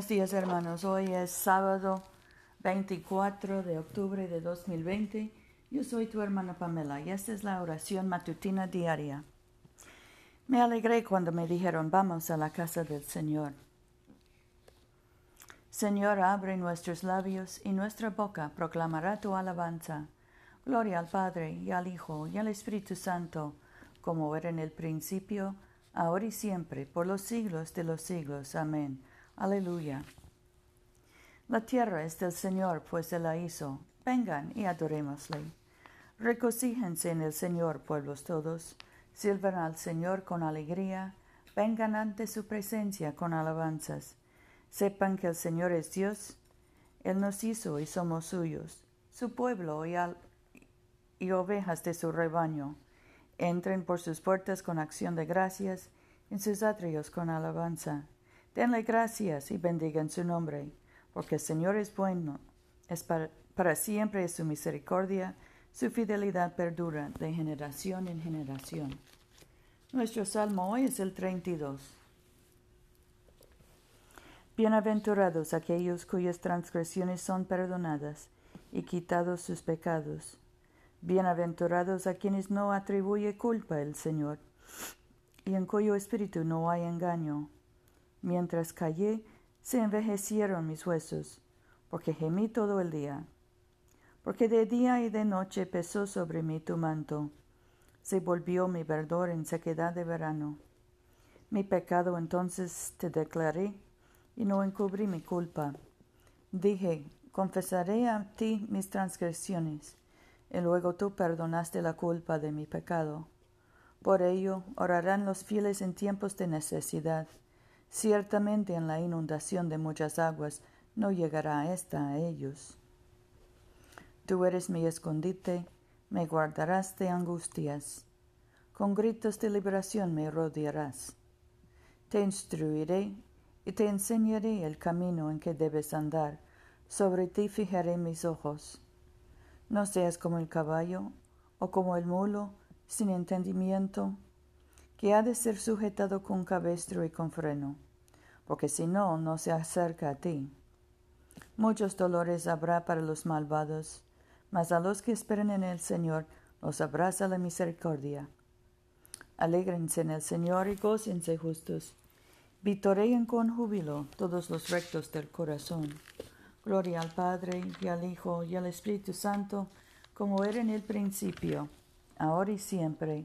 Buenos días hermanos, hoy es sábado 24 de octubre de 2020. Yo soy tu hermana Pamela y esta es la oración matutina diaria. Me alegré cuando me dijeron vamos a la casa del Señor. Señor, abre nuestros labios y nuestra boca proclamará tu alabanza. Gloria al Padre y al Hijo y al Espíritu Santo, como era en el principio, ahora y siempre, por los siglos de los siglos. Amén. Aleluya. La tierra es del Señor, pues Él la hizo. Vengan y adorémosle. Recocíjense en el Señor, pueblos todos. Sirvan al Señor con alegría. Vengan ante su presencia con alabanzas. Sepan que el Señor es Dios. Él nos hizo y somos suyos, su pueblo y, y ovejas de su rebaño. Entren por sus puertas con acción de gracias, en sus atrios con alabanza. Denle gracias y bendigan su nombre, porque el Señor es bueno, es para, para siempre es su misericordia, su fidelidad perdura de generación en generación. Nuestro salmo hoy es el 32. Bienaventurados aquellos cuyas transgresiones son perdonadas y quitados sus pecados. Bienaventurados a quienes no atribuye culpa el Señor, y en cuyo espíritu no hay engaño. Mientras callé, se envejecieron mis huesos, porque gemí todo el día. Porque de día y de noche pesó sobre mí tu manto, se volvió mi verdor en sequedad de verano. Mi pecado entonces te declaré, y no encubrí mi culpa. Dije, confesaré a ti mis transgresiones y luego tú perdonaste la culpa de mi pecado. Por ello orarán los fieles en tiempos de necesidad. Ciertamente en la inundación de muchas aguas no llegará esta a ellos. Tú eres mi escondite, me guardarás de angustias. Con gritos de liberación me rodearás. Te instruiré y te enseñaré el camino en que debes andar. Sobre ti fijaré mis ojos. No seas como el caballo o como el mulo, sin entendimiento, que ha de ser sujetado con cabestro y con freno, porque si no, no se acerca a ti. Muchos dolores habrá para los malvados, mas a los que esperen en el Señor los abraza la misericordia. Alégrense en el Señor y gócense justos. Vitoreen con júbilo todos los rectos del corazón. Gloria al Padre y al Hijo y al Espíritu Santo, como era en el principio, ahora y siempre,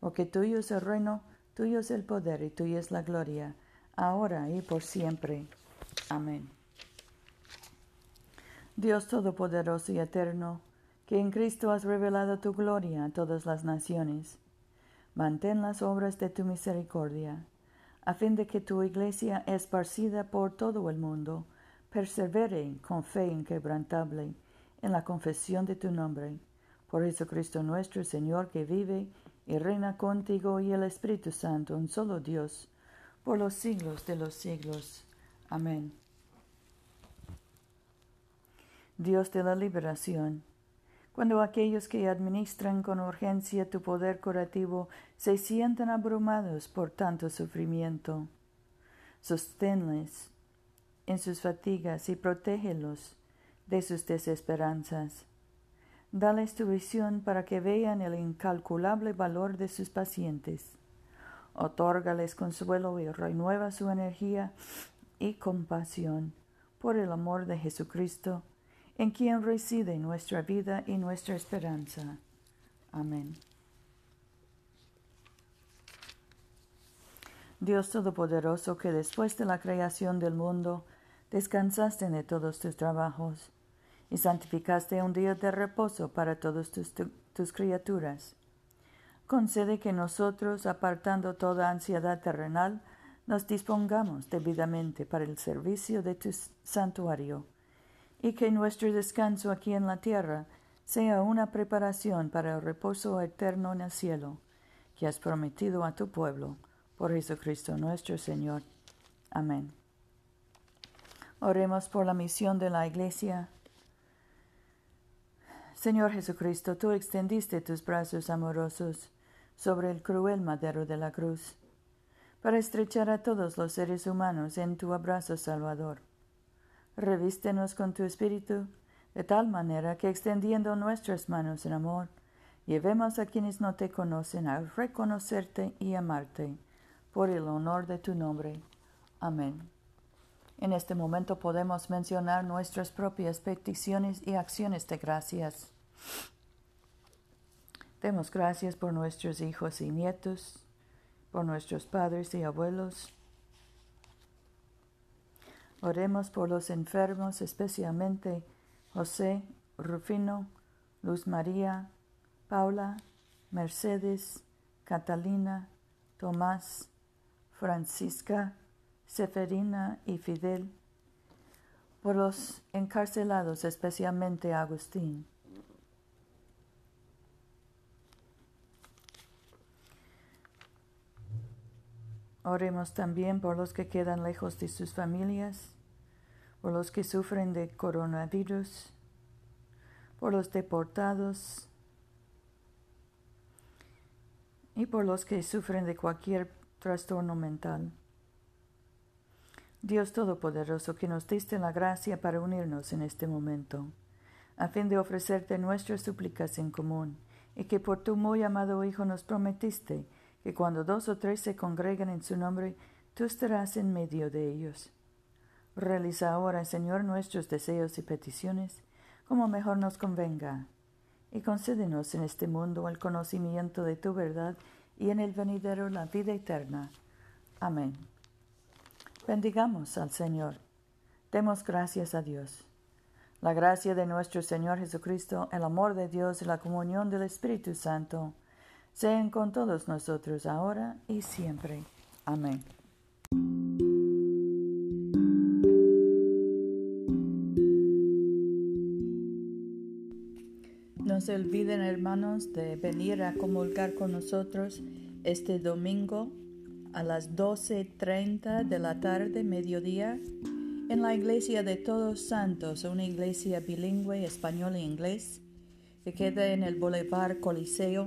porque tuyo es el reino, tuyo es el poder y tuya es la gloria, ahora y por siempre. Amén. Dios Todopoderoso y Eterno, que en Cristo has revelado tu gloria a todas las naciones, mantén las obras de tu misericordia, a fin de que tu iglesia esparcida por todo el mundo, persevere con fe inquebrantable en la confesión de tu nombre. Por Jesucristo nuestro Señor, que vive y reina contigo y el Espíritu Santo, un solo Dios, por los siglos de los siglos. Amén. Dios de la liberación, cuando aquellos que administran con urgencia tu poder curativo se sientan abrumados por tanto sufrimiento, sosténles en sus fatigas y protégelos de sus desesperanzas. Dales tu visión para que vean el incalculable valor de sus pacientes. Otórgales consuelo y renueva su energía y compasión por el amor de Jesucristo, en quien reside nuestra vida y nuestra esperanza. Amén. Dios Todopoderoso, que después de la creación del mundo descansaste de todos tus trabajos y santificaste un día de reposo para todas tus, tus criaturas. Concede que nosotros, apartando toda ansiedad terrenal, nos dispongamos debidamente para el servicio de tu santuario, y que nuestro descanso aquí en la tierra sea una preparación para el reposo eterno en el cielo, que has prometido a tu pueblo, por Jesucristo nuestro Señor. Amén. Oremos por la misión de la Iglesia. Señor Jesucristo, tú extendiste tus brazos amorosos sobre el cruel madero de la cruz, para estrechar a todos los seres humanos en tu abrazo salvador. Revístenos con tu espíritu, de tal manera que extendiendo nuestras manos en amor, llevemos a quienes no te conocen a reconocerte y amarte, por el honor de tu nombre. Amén. En este momento podemos mencionar nuestras propias peticiones y acciones de gracias. Demos gracias por nuestros hijos y nietos, por nuestros padres y abuelos. Oremos por los enfermos, especialmente José, Rufino, Luz María, Paula, Mercedes, Catalina, Tomás, Francisca, Seferina y Fidel, por los encarcelados, especialmente Agustín Oremos también por los que quedan lejos de sus familias, por los que sufren de coronavirus, por los deportados y por los que sufren de cualquier trastorno mental. Dios Todopoderoso, que nos diste la gracia para unirnos en este momento, a fin de ofrecerte nuestras súplicas en común, y que por tu muy amado Hijo nos prometiste que cuando dos o tres se congregan en su nombre, tú estarás en medio de ellos. Realiza ahora, Señor, nuestros deseos y peticiones, como mejor nos convenga, y concédenos en este mundo el conocimiento de tu verdad y en el venidero la vida eterna. Amén. Bendigamos al Señor. Demos gracias a Dios. La gracia de nuestro Señor Jesucristo, el amor de Dios y la comunión del Espíritu Santo sean con todos nosotros ahora y siempre. Amén. No se olviden, hermanos, de venir a comulgar con nosotros este domingo a las 12.30 de la tarde, mediodía, en la iglesia de Todos Santos, una iglesia bilingüe español e inglés, que queda en el Boulevard Coliseo